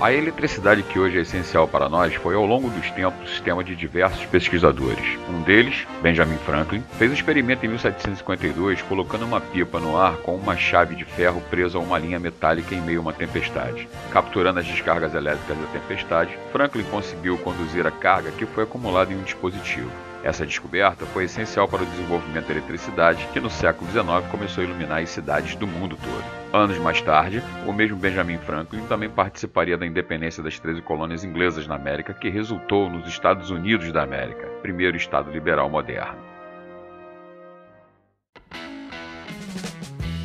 A eletricidade que hoje é essencial para nós foi ao longo dos tempos sistema de diversos pesquisadores. Um deles, Benjamin Franklin, fez um experimento em 1752 colocando uma pipa no ar com uma chave de ferro presa a uma linha metálica em meio a uma tempestade. Capturando as descargas elétricas da tempestade, Franklin conseguiu conduzir a carga que foi acumulada em um dispositivo. Essa descoberta foi essencial para o desenvolvimento da eletricidade, que no século XIX começou a iluminar as cidades do mundo todo. Anos mais tarde, o mesmo Benjamin Franklin também participaria da independência das 13 colônias inglesas na América, que resultou nos Estados Unidos da América, primeiro Estado liberal moderno.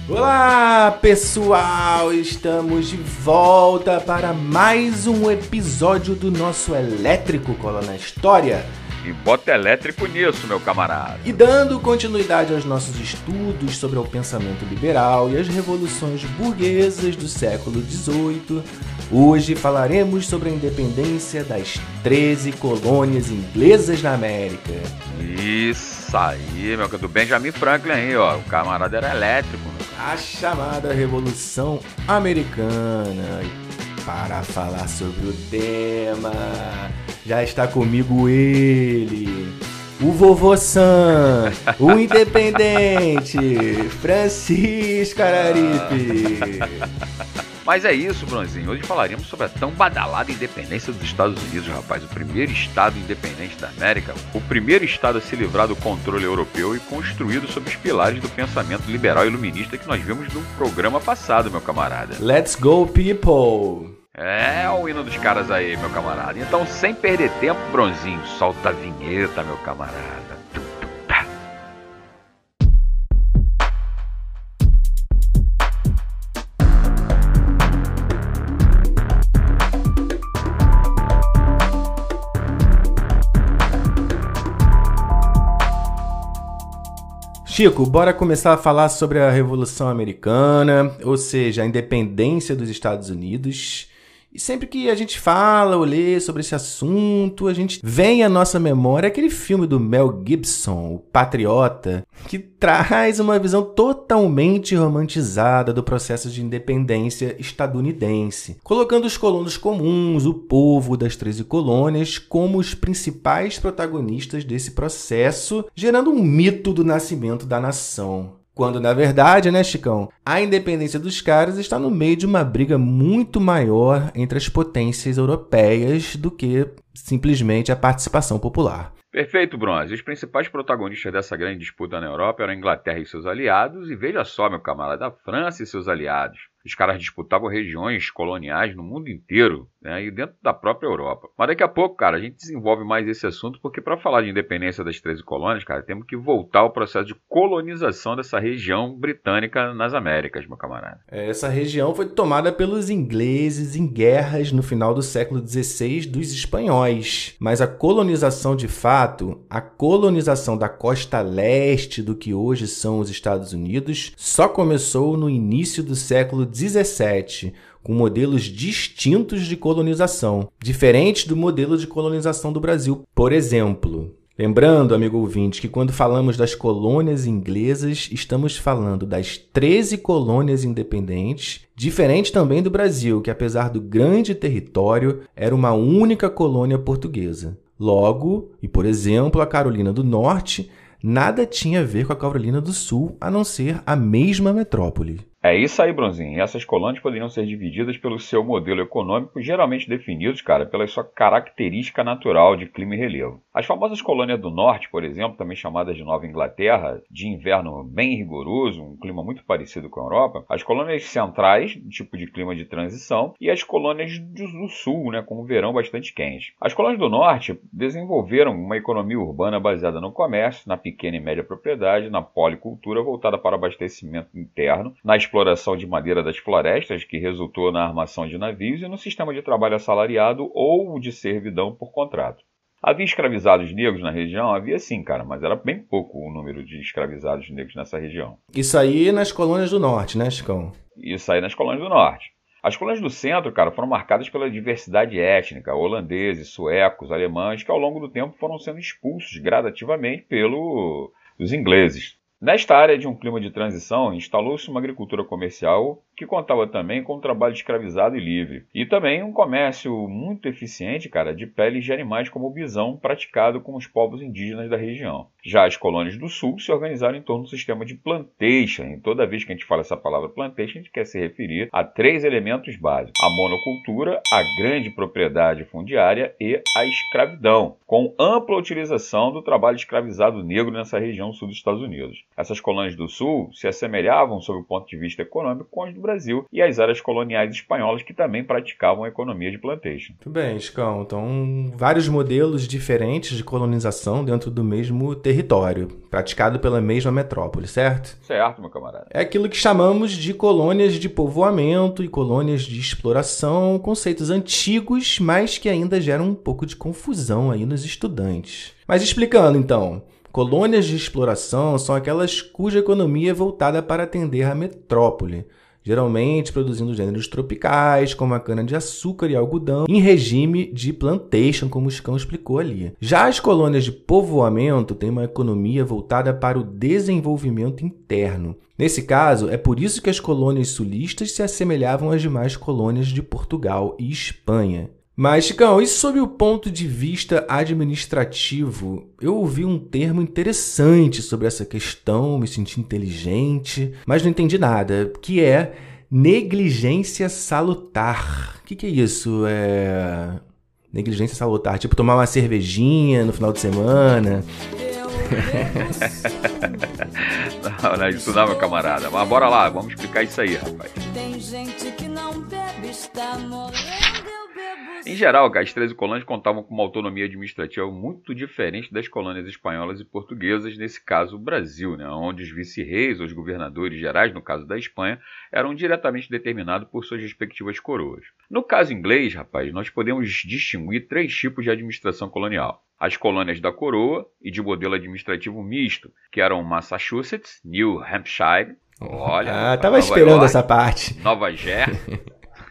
Olá pessoal, estamos de volta para mais um episódio do nosso Elétrico Cola na História. E bota elétrico nisso, meu camarada. E dando continuidade aos nossos estudos sobre o pensamento liberal e as revoluções burguesas do século XVIII, hoje falaremos sobre a independência das 13 colônias inglesas na América. Isso aí, meu, do Benjamin Franklin aí, ó. O camarada era elétrico. A chamada Revolução Americana. Para falar sobre o tema já está comigo ele, o vovô Sam, o independente, Francisco Araripe. Mas é isso, Bronzinho. Hoje falaremos sobre a tão badalada independência dos Estados Unidos, rapaz. O primeiro estado independente da América, o primeiro estado a se livrar do controle europeu e construído sob os pilares do pensamento liberal e iluminista que nós vimos no programa passado, meu camarada. Let's go, people! É o hino dos caras aí, meu camarada. Então, sem perder tempo, Bronzinho, solta a vinheta, meu camarada. Chico, bora começar a falar sobre a Revolução Americana, ou seja, a independência dos Estados Unidos. E sempre que a gente fala ou lê sobre esse assunto, a gente vem à nossa memória aquele filme do Mel Gibson, O Patriota, que traz uma visão totalmente romantizada do processo de independência estadunidense, colocando os colonos comuns, o povo das 13 colônias, como os principais protagonistas desse processo, gerando um mito do nascimento da nação. Quando, na verdade, né, Chicão, a independência dos caras está no meio de uma briga muito maior entre as potências europeias do que simplesmente a participação popular. Perfeito, Bronze. Os principais protagonistas dessa grande disputa na Europa eram a Inglaterra e seus aliados, e veja só, meu camarada, a França e seus aliados. Os caras disputavam regiões coloniais no mundo inteiro, né, e dentro da própria Europa. Mas daqui a pouco, cara, a gente desenvolve mais esse assunto, porque para falar de independência das 13 colônias, cara, temos que voltar ao processo de colonização dessa região britânica nas Américas, meu camarada. É, essa região foi tomada pelos ingleses em guerras no final do século XVI dos espanhóis. Mas a colonização de fato, a colonização da costa leste do que hoje são os Estados Unidos, só começou no início do século 17, com modelos distintos de colonização, diferentes do modelo de colonização do Brasil. Por exemplo, lembrando, amigo ouvinte, que quando falamos das colônias inglesas, estamos falando das 13 colônias independentes, diferente também do Brasil, que apesar do grande território, era uma única colônia portuguesa. Logo, e por exemplo, a Carolina do Norte nada tinha a ver com a Carolina do Sul, a não ser a mesma metrópole. É isso aí, Bronzinho. Essas colônias poderiam ser divididas pelo seu modelo econômico, geralmente definidos, cara, pela sua característica natural de clima e relevo. As famosas colônias do norte, por exemplo, também chamadas de Nova Inglaterra, de inverno bem rigoroso, um clima muito parecido com a Europa, as colônias centrais, tipo de clima de transição, e as colônias do sul, né, com um verão bastante quente. As colônias do norte desenvolveram uma economia urbana baseada no comércio, na pequena e média propriedade, na policultura voltada para abastecimento interno, na exploração de madeira das florestas, que resultou na armação de navios, e no sistema de trabalho assalariado ou de servidão por contrato. Havia escravizados negros na região? Havia sim, cara, mas era bem pouco o número de escravizados negros nessa região. Isso aí nas colônias do norte, né, Chicão? Isso aí nas colônias do norte. As colônias do centro, cara, foram marcadas pela diversidade étnica, holandeses, suecos, alemães, que ao longo do tempo foram sendo expulsos gradativamente pelos ingleses. Nesta área de um clima de transição, instalou-se uma agricultura comercial que contava também com um trabalho escravizado e livre. E também um comércio muito eficiente, cara, de peles de animais como o bisão, praticado com os povos indígenas da região. Já as colônias do sul se organizaram em torno do sistema de plantation. E toda vez que a gente fala essa palavra plantation, a gente quer se referir a três elementos básicos: a monocultura, a grande propriedade fundiária e a escravidão, com ampla utilização do trabalho escravizado negro nessa região sul dos Estados Unidos. Essas colônias do sul se assemelhavam, sob o ponto de vista econômico, com as do Brasil e as áreas coloniais espanholas que também praticavam a economia de plantation. Muito bem, Chicão. Então, vários modelos diferentes de colonização dentro do mesmo território, praticado pela mesma metrópole, certo? Certo, meu camarada. É aquilo que chamamos de colônias de povoamento e colônias de exploração, conceitos antigos, mas que ainda geram um pouco de confusão aí nos estudantes. Mas explicando então, colônias de exploração são aquelas cuja economia é voltada para atender a metrópole geralmente produzindo gêneros tropicais, como a cana-de-açúcar e algodão, em regime de plantation, como o Chicão explicou ali. Já as colônias de povoamento têm uma economia voltada para o desenvolvimento interno. Nesse caso, é por isso que as colônias sulistas se assemelhavam às demais colônias de Portugal e Espanha. Mas, Chicão, e sob o ponto de vista administrativo, eu ouvi um termo interessante sobre essa questão, me senti inteligente, mas não entendi nada, que é negligência salutar. O que, que é isso? É. Negligência salutar, tipo tomar uma cervejinha no final de semana. não, não é isso não, meu camarada. Mas bora lá, vamos explicar isso aí, rapaz. Tem gente que não bebe, está morrendo. Em geral, as 13 colônias contavam com uma autonomia administrativa muito diferente das colônias espanholas e portuguesas, nesse caso o Brasil, né, onde os vice-reis ou os governadores gerais, no caso da Espanha, eram diretamente determinados por suas respectivas coroas. No caso inglês, rapaz, nós podemos distinguir três tipos de administração colonial. As colônias da coroa e de modelo administrativo misto, que eram Massachusetts, New Hampshire, olha, ah, tava esperando York, essa parte. Nova Jersey,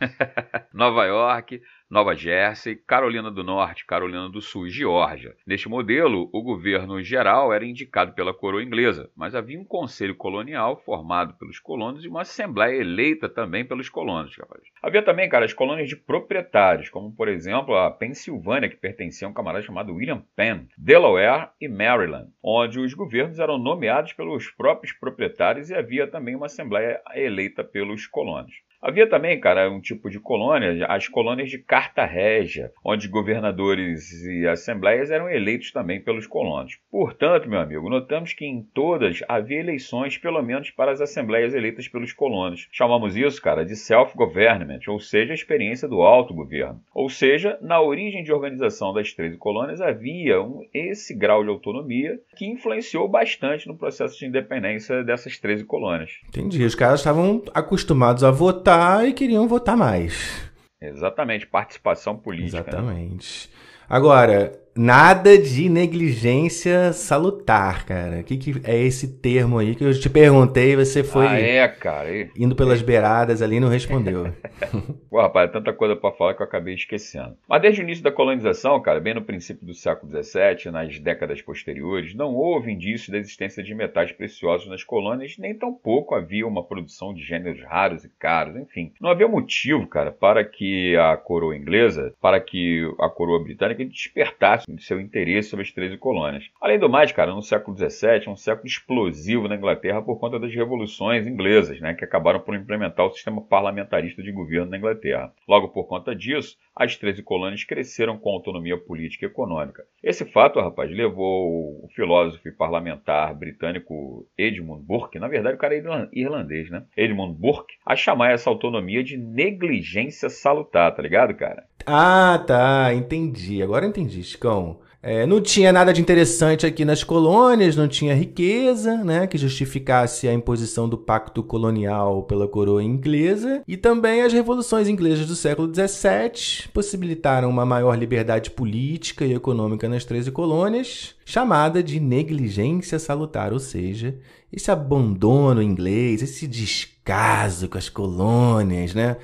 Nova York, Nova Jersey, Carolina do Norte, Carolina do Sul e Geórgia. Neste modelo, o governo geral era indicado pela coroa inglesa, mas havia um conselho colonial formado pelos colonos e uma assembleia eleita também pelos colonos. Rapaz. Havia também, cara, as colônias de proprietários, como por exemplo a Pensilvânia, que pertencia a um camarada chamado William Penn, Delaware e Maryland, onde os governos eram nomeados pelos próprios proprietários e havia também uma assembleia eleita pelos colonos. Havia também, cara, um tipo de colônia, as colônias de carta régia, onde governadores e assembleias eram eleitos também pelos colonos. Portanto, meu amigo, notamos que em todas havia eleições, pelo menos para as assembleias eleitas pelos colonos. Chamamos isso, cara, de self-government, ou seja, a experiência do autogoverno. Ou seja, na origem de organização das 13 colônias havia um, esse grau de autonomia que influenciou bastante no processo de independência dessas 13 colônias. Entendi. Os caras estavam acostumados a votar votar e queriam votar mais. Exatamente, participação política. Né? Exatamente. Né? Agora, Nada de negligência salutar, cara. O que, que é esse termo aí que eu te perguntei você foi ah, é, cara. indo pelas beiradas ali e não respondeu. Pô, rapaz, é tanta coisa para falar que eu acabei esquecendo. Mas desde o início da colonização, cara, bem no princípio do século XVII, nas décadas posteriores, não houve indício da existência de metais preciosos nas colônias, nem tampouco havia uma produção de gêneros raros e caros, enfim. Não havia motivo, cara, para que a coroa inglesa, para que a coroa britânica despertasse de seu interesse sobre as 13 colônias. Além do mais, cara, no século XVII, um século explosivo na Inglaterra por conta das revoluções inglesas, né, que acabaram por implementar o sistema parlamentarista de governo na Inglaterra. Logo por conta disso, as 13 colônias cresceram com autonomia política e econômica. Esse fato, rapaz, levou o filósofo e parlamentar britânico Edmund Burke, na verdade o cara é irlandês, né? Edmund Burke, a chamar essa autonomia de negligência salutar, tá ligado, cara? Ah, tá, entendi. Agora entendi, Chicão. É, não tinha nada de interessante aqui nas colônias, não tinha riqueza, né, que justificasse a imposição do pacto colonial pela coroa inglesa, e também as revoluções inglesas do século XVII possibilitaram uma maior liberdade política e econômica nas 13 colônias, chamada de negligência salutar, ou seja, esse abandono inglês, esse descaso com as colônias, né?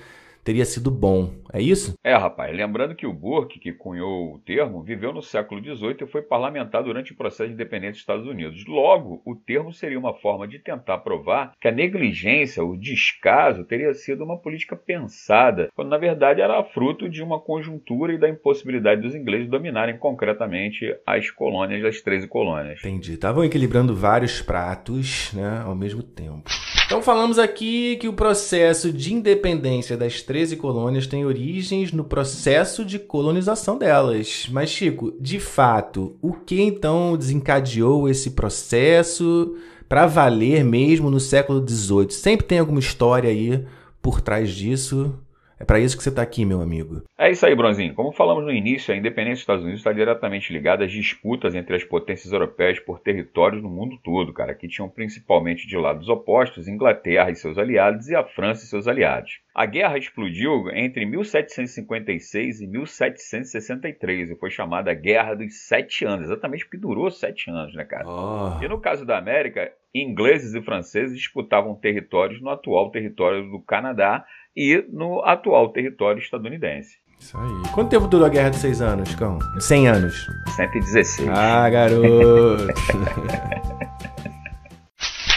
Teria sido bom. É isso? É, rapaz. Lembrando que o Burke, que cunhou o termo, viveu no século XVIII e foi parlamentar durante o processo de independência dos Estados Unidos. Logo, o termo seria uma forma de tentar provar que a negligência, o descaso, teria sido uma política pensada, quando na verdade era fruto de uma conjuntura e da impossibilidade dos ingleses dominarem concretamente as colônias, as 13 colônias. Entendi. Estavam equilibrando vários pratos né, ao mesmo tempo. Então falamos aqui que o processo de independência das 13 colônias tem origens no processo de colonização delas. Mas, Chico, de fato, o que então desencadeou esse processo para valer mesmo no século XVIII? Sempre tem alguma história aí por trás disso. É para isso que você está aqui, meu amigo. É isso aí, Bronzinho. Como falamos no início, a independência dos Estados Unidos está diretamente ligada às disputas entre as potências europeias por territórios no mundo todo, cara, que tinham principalmente de lados opostos Inglaterra e seus aliados e a França e seus aliados. A guerra explodiu entre 1756 e 1763 e foi chamada Guerra dos Sete Anos, exatamente porque durou sete anos, né, cara? Oh. E no caso da América, ingleses e franceses disputavam territórios no atual território do Canadá e no atual território estadunidense. Isso aí. Quanto tempo durou a Guerra de Seis Anos, Cão? 100 anos. 116. Ah, garoto.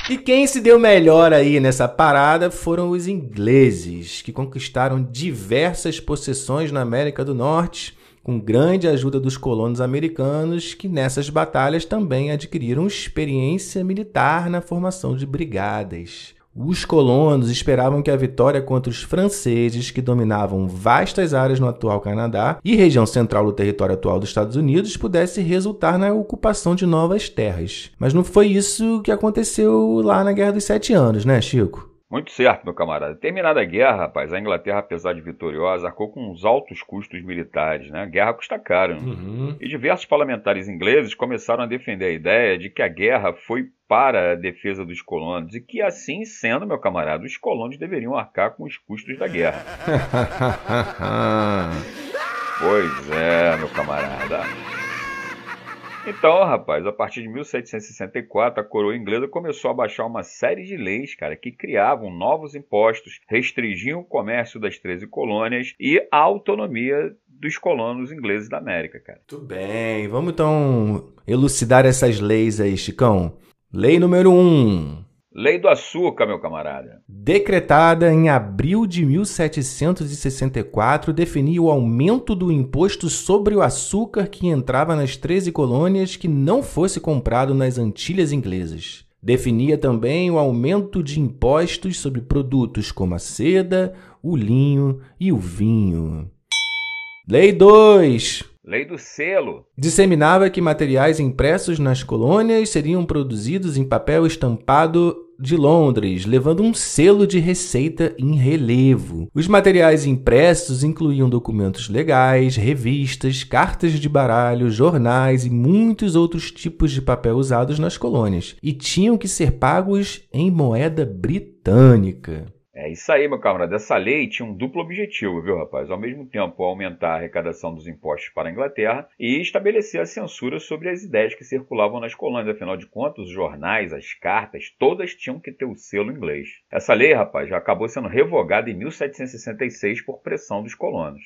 E quem se deu melhor aí nessa parada foram os ingleses, que conquistaram diversas possessões na América do Norte, com grande ajuda dos colonos americanos, que nessas batalhas também adquiriram experiência militar na formação de brigadas. Os colonos esperavam que a vitória contra os franceses, que dominavam vastas áreas no atual Canadá e região central do território atual dos Estados Unidos, pudesse resultar na ocupação de novas terras. Mas não foi isso que aconteceu lá na Guerra dos Sete Anos, né, Chico? Muito certo, meu camarada. Terminada a guerra, rapaz, a Inglaterra, apesar de vitoriosa, arcou com uns altos custos militares, né? A guerra custa caro. Uhum. E diversos parlamentares ingleses começaram a defender a ideia de que a guerra foi para a defesa dos colonos e que, assim sendo, meu camarada, os colonos deveriam arcar com os custos da guerra. pois é, meu camarada. Então, rapaz, a partir de 1764, a coroa inglesa começou a baixar uma série de leis, cara, que criavam novos impostos, restringiam o comércio das 13 colônias e a autonomia dos colonos ingleses da América, cara. Tudo bem, vamos então elucidar essas leis aí, Chicão. Lei número 1. Um. Lei do açúcar, meu camarada. Decretada em abril de 1764, definia o aumento do imposto sobre o açúcar que entrava nas 13 colônias que não fosse comprado nas Antilhas Inglesas. Definia também o aumento de impostos sobre produtos como a seda, o linho e o vinho. Lei 2. Lei do selo. Disseminava que materiais impressos nas colônias seriam produzidos em papel estampado de Londres, levando um selo de receita em relevo. Os materiais impressos incluíam documentos legais, revistas, cartas de baralho, jornais e muitos outros tipos de papel usados nas colônias, e tinham que ser pagos em moeda britânica. É isso aí, meu camarada. Essa lei tinha um duplo objetivo, viu, rapaz? Ao mesmo tempo, aumentar a arrecadação dos impostos para a Inglaterra e estabelecer a censura sobre as ideias que circulavam nas colônias. Afinal de contas, os jornais, as cartas, todas tinham que ter o selo inglês. Essa lei, rapaz, já acabou sendo revogada em 1766 por pressão dos colonos.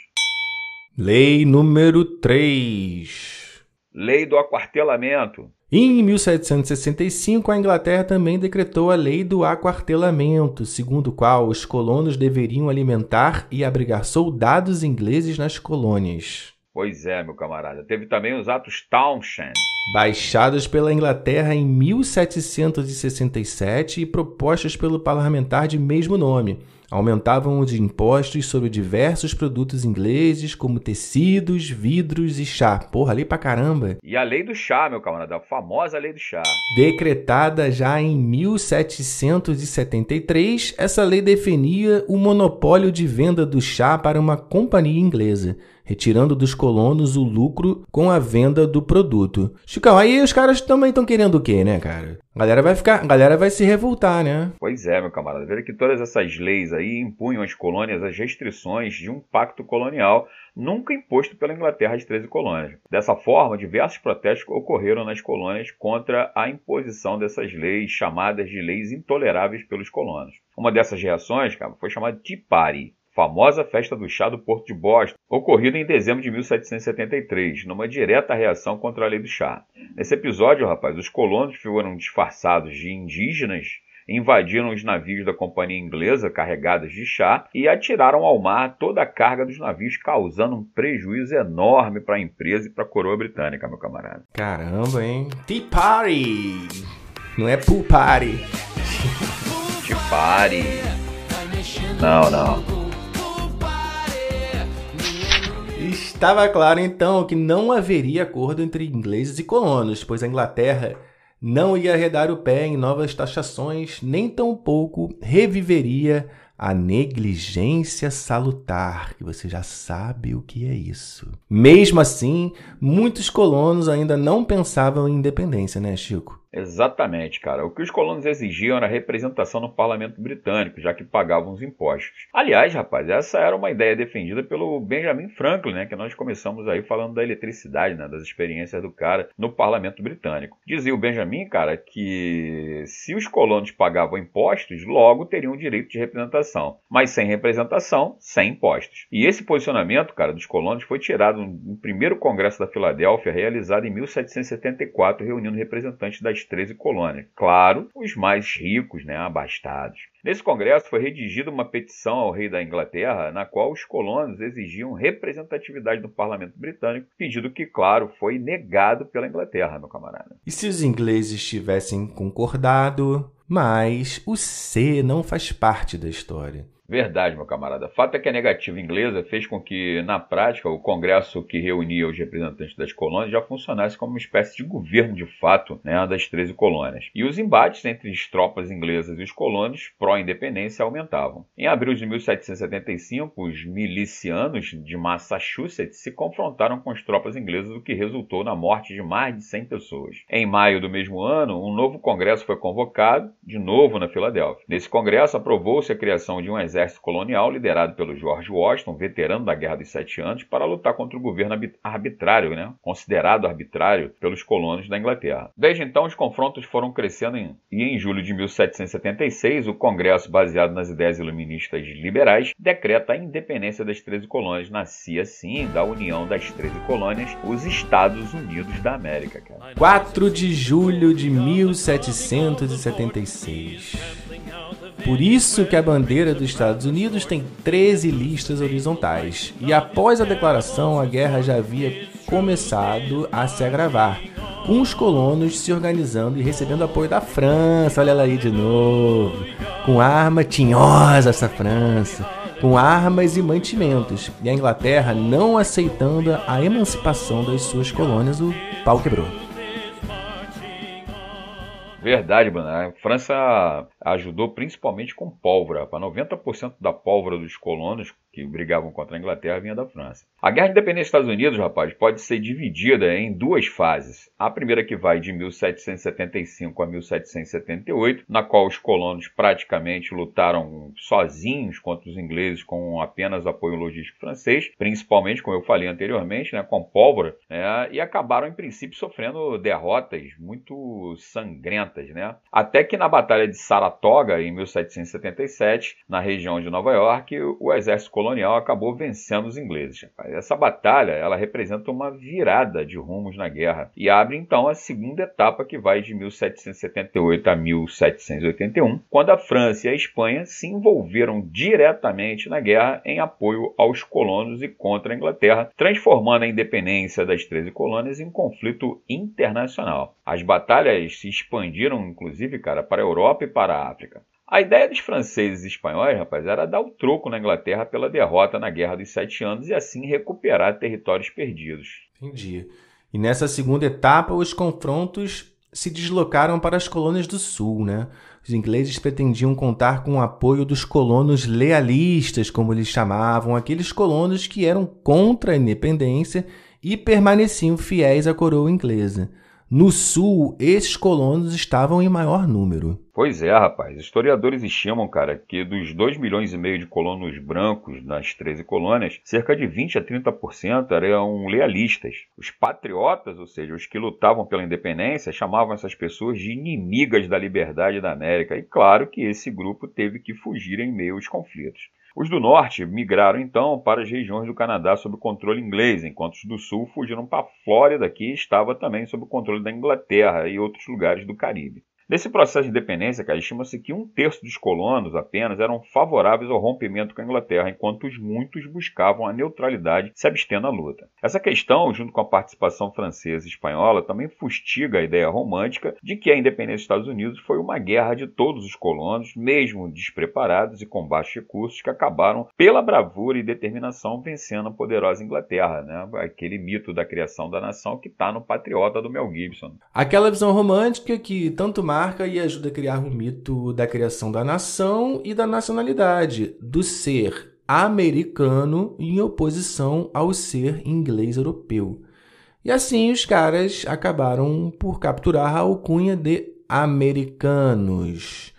Lei número 3. Lei do aquartelamento. Em 1765, a Inglaterra também decretou a Lei do Aquartelamento, segundo o qual os colonos deveriam alimentar e abrigar soldados ingleses nas colônias. Pois é, meu camarada. Teve também os atos Townshend. Baixados pela Inglaterra em 1767 e propostos pelo parlamentar de mesmo nome aumentavam os impostos sobre diversos produtos ingleses, como tecidos, vidros e chá. Porra, lei pra caramba. E a lei do chá, meu camarada, a famosa lei do chá. Decretada já em 1773, essa lei definia o monopólio de venda do chá para uma companhia inglesa retirando dos colonos o lucro com a venda do produto. Chicão, aí os caras também estão querendo o quê, né, cara? A galera vai ficar, galera vai se revoltar, né? Pois é, meu camarada. Veja que todas essas leis aí impunham às colônias as restrições de um pacto colonial nunca imposto pela Inglaterra às 13 colônias. Dessa forma, diversos protestos ocorreram nas colônias contra a imposição dessas leis, chamadas de leis intoleráveis pelos colonos. Uma dessas reações, cara, foi chamada Tea Party, famosa festa do chá do Porto de Boston, ocorrida em dezembro de 1773, numa direta reação contra a lei do chá. Nesse episódio, rapaz, os colonos foram disfarçados de indígenas invadiram os navios da companhia inglesa carregados de chá e atiraram ao mar toda a carga dos navios, causando um prejuízo enorme para a empresa e para a coroa britânica, meu camarada. Caramba, hein? Tea Party! Não é pool party. Tea Party. Não, não. Estava claro então que não haveria acordo entre ingleses e colonos, pois a Inglaterra não ia arredar o pé em novas taxações, nem tampouco reviveria a negligência salutar, que você já sabe o que é isso. Mesmo assim, muitos colonos ainda não pensavam em independência, né, Chico? Exatamente, cara. O que os colonos exigiam era representação no parlamento britânico, já que pagavam os impostos. Aliás, rapaz, essa era uma ideia defendida pelo Benjamin Franklin, né, que nós começamos aí falando da eletricidade, né, das experiências do cara no parlamento britânico. Dizia o Benjamin, cara, que se os colonos pagavam impostos, logo teriam o direito de representação. Mas sem representação, sem impostos. E esse posicionamento, cara, dos colonos foi tirado no primeiro congresso da Filadélfia, realizado em 1774, reunindo representantes das 13 colônias. Claro, os mais ricos, né, abastados. Nesse congresso foi redigida uma petição ao rei da Inglaterra, na qual os colonos exigiam representatividade no parlamento britânico, pedido que, claro, foi negado pela Inglaterra, meu camarada. E se os ingleses tivessem concordado? Mas o C não faz parte da história. Verdade, meu camarada. Fato é que a negativa inglesa fez com que, na prática, o Congresso que reunia os representantes das colônias já funcionasse como uma espécie de governo de fato né, das 13 colônias. E os embates entre as tropas inglesas e os colonos pró-independência aumentavam. Em abril de 1775, os milicianos de Massachusetts se confrontaram com as tropas inglesas, o que resultou na morte de mais de 100 pessoas. Em maio do mesmo ano, um novo congresso foi convocado, de novo na Filadélfia. Nesse congresso, aprovou-se a criação de um exército exército colonial liderado pelo George Washington, veterano da Guerra dos Sete Anos, para lutar contra o governo arbitrário, né, considerado arbitrário pelos colonos da Inglaterra. Desde então, os confrontos foram crescendo em, e em julho de 1776, o Congresso, baseado nas ideias iluministas liberais, decreta a independência das 13 colônias. Nascia, assim, da união das 13 colônias, os Estados Unidos da América. Cara. 4 de julho de 1776. Por isso que a bandeira dos Estados Unidos tem 13 listas horizontais. E após a declaração, a guerra já havia começado a se agravar, com os colonos se organizando e recebendo apoio da França. Olha ela aí de novo. Com arma tinhosa essa França. Com armas e mantimentos. E a Inglaterra não aceitando a emancipação das suas colônias, o pau quebrou. Verdade, mano. A França ajudou principalmente com pólvora. Para 90% da pólvora dos colonos que brigavam contra a Inglaterra vinha da França. A Guerra de Independência dos Estados Unidos, rapaz, pode ser dividida em duas fases. A primeira que vai de 1775 a 1778, na qual os colonos praticamente lutaram sozinhos contra os ingleses com apenas apoio logístico francês, principalmente, como eu falei anteriormente, né, com pólvora, né, e acabaram, em princípio, sofrendo derrotas muito sangrentas. Né? Até que na Batalha de Saratoga, em 1777, na região de Nova York, o exército colonial colonial acabou vencendo os ingleses. Essa batalha ela representa uma virada de rumos na guerra e abre então a segunda etapa que vai de 1778 a 1781, quando a França e a Espanha se envolveram diretamente na guerra em apoio aos colonos e contra a Inglaterra, transformando a independência das 13 colônias em conflito internacional. As batalhas se expandiram, inclusive, cara, para a Europa e para a África. A ideia dos franceses e espanhóis, rapaz, era dar o troco na Inglaterra pela derrota na Guerra dos Sete Anos e assim recuperar territórios perdidos. Entendi. E nessa segunda etapa, os confrontos se deslocaram para as colônias do sul, né? Os ingleses pretendiam contar com o apoio dos colonos lealistas, como eles chamavam, aqueles colonos que eram contra a independência e permaneciam fiéis à coroa inglesa. No sul, esses colonos estavam em maior número. Pois é, rapaz. Historiadores estimam, cara, que dos 2 milhões e meio de colonos brancos nas 13 colônias, cerca de 20 a 30% eram lealistas. Os patriotas, ou seja, os que lutavam pela independência, chamavam essas pessoas de inimigas da liberdade da América. E claro que esse grupo teve que fugir em meio aos conflitos. Os do norte migraram então para as regiões do Canadá sob controle inglês, enquanto os do sul fugiram para a Flórida, que estava também sob controle da Inglaterra e outros lugares do Caribe. Nesse processo de independência, cara, estima-se que um terço dos colonos apenas eram favoráveis ao rompimento com a Inglaterra, enquanto os muitos buscavam a neutralidade se abstendo da luta. Essa questão, junto com a participação francesa e espanhola, também fustiga a ideia romântica de que a independência dos Estados Unidos foi uma guerra de todos os colonos, mesmo despreparados e com baixos recursos, que acabaram pela bravura e determinação vencendo a poderosa Inglaterra, né? aquele mito da criação da nação que está no Patriota do Mel Gibson. Aquela visão romântica que tanto mais marca e ajuda a criar um mito da criação da nação e da nacionalidade, do ser americano em oposição ao ser inglês europeu. E assim os caras acabaram por capturar a alcunha de americanos,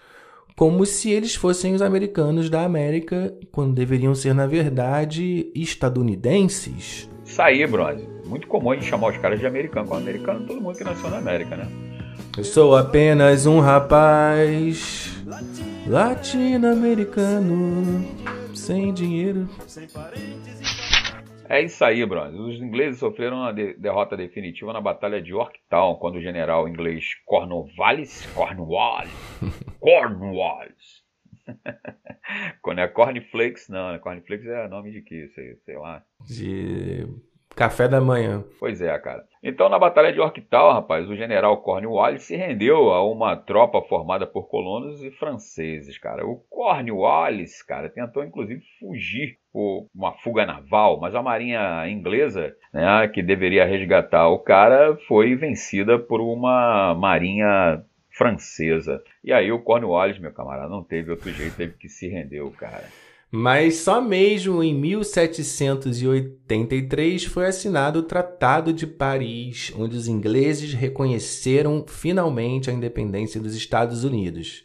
como se eles fossem os americanos da América, quando deveriam ser, na verdade, estadunidenses. Isso aí, Bronze. Muito comum a gente chamar os caras de americano. Quando americano, todo mundo que nasceu na América, né? Eu sou apenas um rapaz latino-americano sem dinheiro. É isso aí, Bronze. Os ingleses sofreram uma de derrota definitiva na Batalha de Yorktown, quando o general inglês Cornwallis, Cornwallis, Cornwallis, quando é Cornflakes, não, né? Cornflakes é nome de que, sei, sei lá. De Café da manhã. Pois é, cara. Então, na Batalha de Yorktown, rapaz, o general Cornwallis se rendeu a uma tropa formada por colonos e franceses, cara. O Cornwallis, cara, tentou inclusive fugir por uma fuga naval, mas a marinha inglesa, né, que deveria resgatar o cara, foi vencida por uma marinha francesa. E aí o Cornwallis, meu camarada, não teve outro jeito, teve que se render o cara. Mas só mesmo em 1783 foi assinado o Tratado de Paris, onde os ingleses reconheceram finalmente a independência dos Estados Unidos.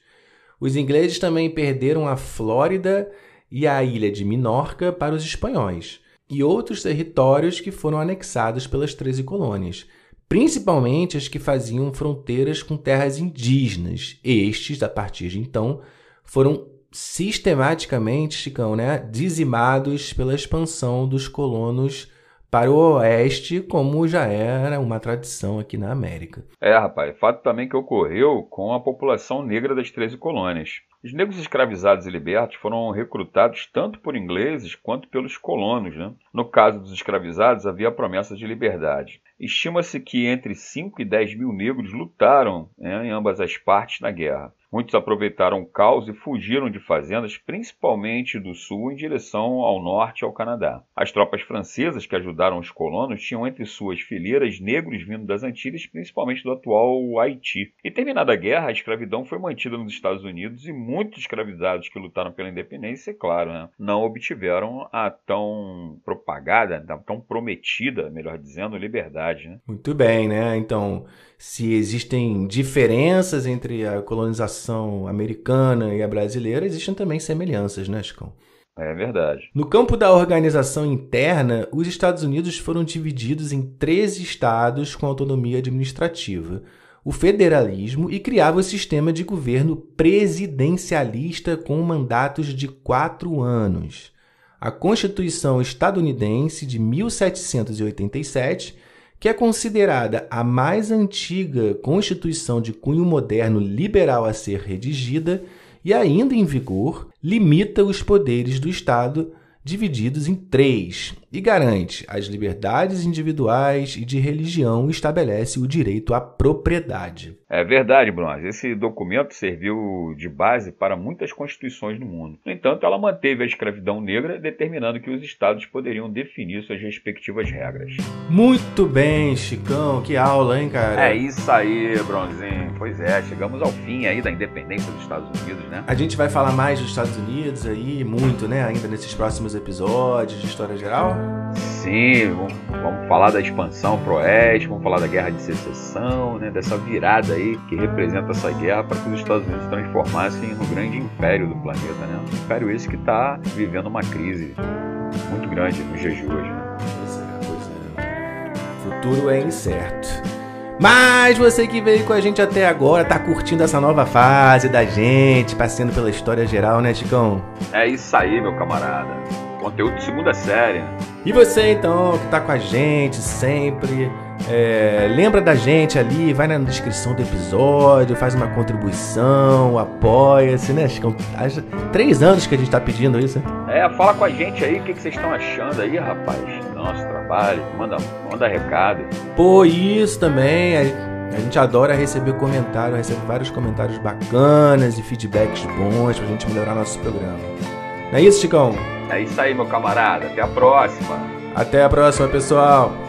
Os ingleses também perderam a Flórida e a ilha de Minorca para os espanhóis, e outros territórios que foram anexados pelas 13 colônias, principalmente as que faziam fronteiras com terras indígenas. Estes, a partir de então, foram sistematicamente, Chicão, né, dizimados pela expansão dos colonos para o oeste, como já era uma tradição aqui na América. É, rapaz, fato também que ocorreu com a população negra das 13 colônias. Os negros escravizados e libertos foram recrutados tanto por ingleses quanto pelos colonos. Né? No caso dos escravizados, havia a promessa de liberdade. Estima-se que entre 5 e 10 mil negros lutaram né, em ambas as partes na guerra. Muitos aproveitaram o caos e fugiram de fazendas, principalmente do sul, em direção ao norte ao Canadá. As tropas francesas que ajudaram os colonos tinham entre suas fileiras negros vindo das Antilhas, principalmente do atual Haiti. E terminada a guerra, a escravidão foi mantida nos Estados Unidos e muitos escravizados que lutaram pela independência, claro, né, não obtiveram a tão propagada, tão prometida, melhor dizendo, liberdade. Né? Muito bem, né? Então, se existem diferenças entre a colonização americana e a brasileira, existem também semelhanças, né, Chicão? É verdade. No campo da organização interna, os Estados Unidos foram divididos em 13 estados com autonomia administrativa, o federalismo e criava o sistema de governo presidencialista com mandatos de quatro anos. A Constituição estadunidense de 1787 que é considerada a mais antiga constituição de cunho moderno liberal a ser redigida e ainda em vigor, limita os poderes do Estado divididos em três e garante as liberdades individuais e de religião e estabelece o direito à propriedade. É verdade, Bruno. Esse documento serviu de base para muitas constituições no mundo. No entanto, ela manteve a escravidão negra, determinando que os estados poderiam definir suas respectivas regras. Muito bem, Chicão. Que aula, hein, cara? É isso aí, Bronzinho. Pois é, chegamos ao fim aí da independência dos Estados Unidos, né? A gente vai falar mais dos Estados Unidos aí, muito, né, ainda nesses próximos episódios de História Geral. Sim, vamos, vamos falar da expansão pro oeste, vamos falar da guerra de secessão, né, dessa virada aí que representa essa guerra para que os Estados Unidos se transformassem no grande império do planeta, né? Um império esse que está vivendo uma crise muito grande nos dias de hoje. Né? Pois é, pois é. O futuro é incerto. Mas você que veio com a gente até agora, tá curtindo essa nova fase da gente, passeando pela história geral, né, Chicão? É isso aí, meu camarada. Conteúdo de segunda série. E você então, que tá com a gente sempre, é, lembra da gente ali, vai na descrição do episódio, faz uma contribuição, apoia-se, né, Chicão? Há três anos que a gente tá pedindo isso. É, fala com a gente aí, o que, que vocês estão achando aí, rapaz, do nosso trabalho, manda, manda recado. Pô, isso também, a gente adora receber comentários, recebe vários comentários bacanas e feedbacks bons pra gente melhorar nosso programa. Não é isso, Chicão? É isso aí, meu camarada. Até a próxima. Até a próxima, pessoal.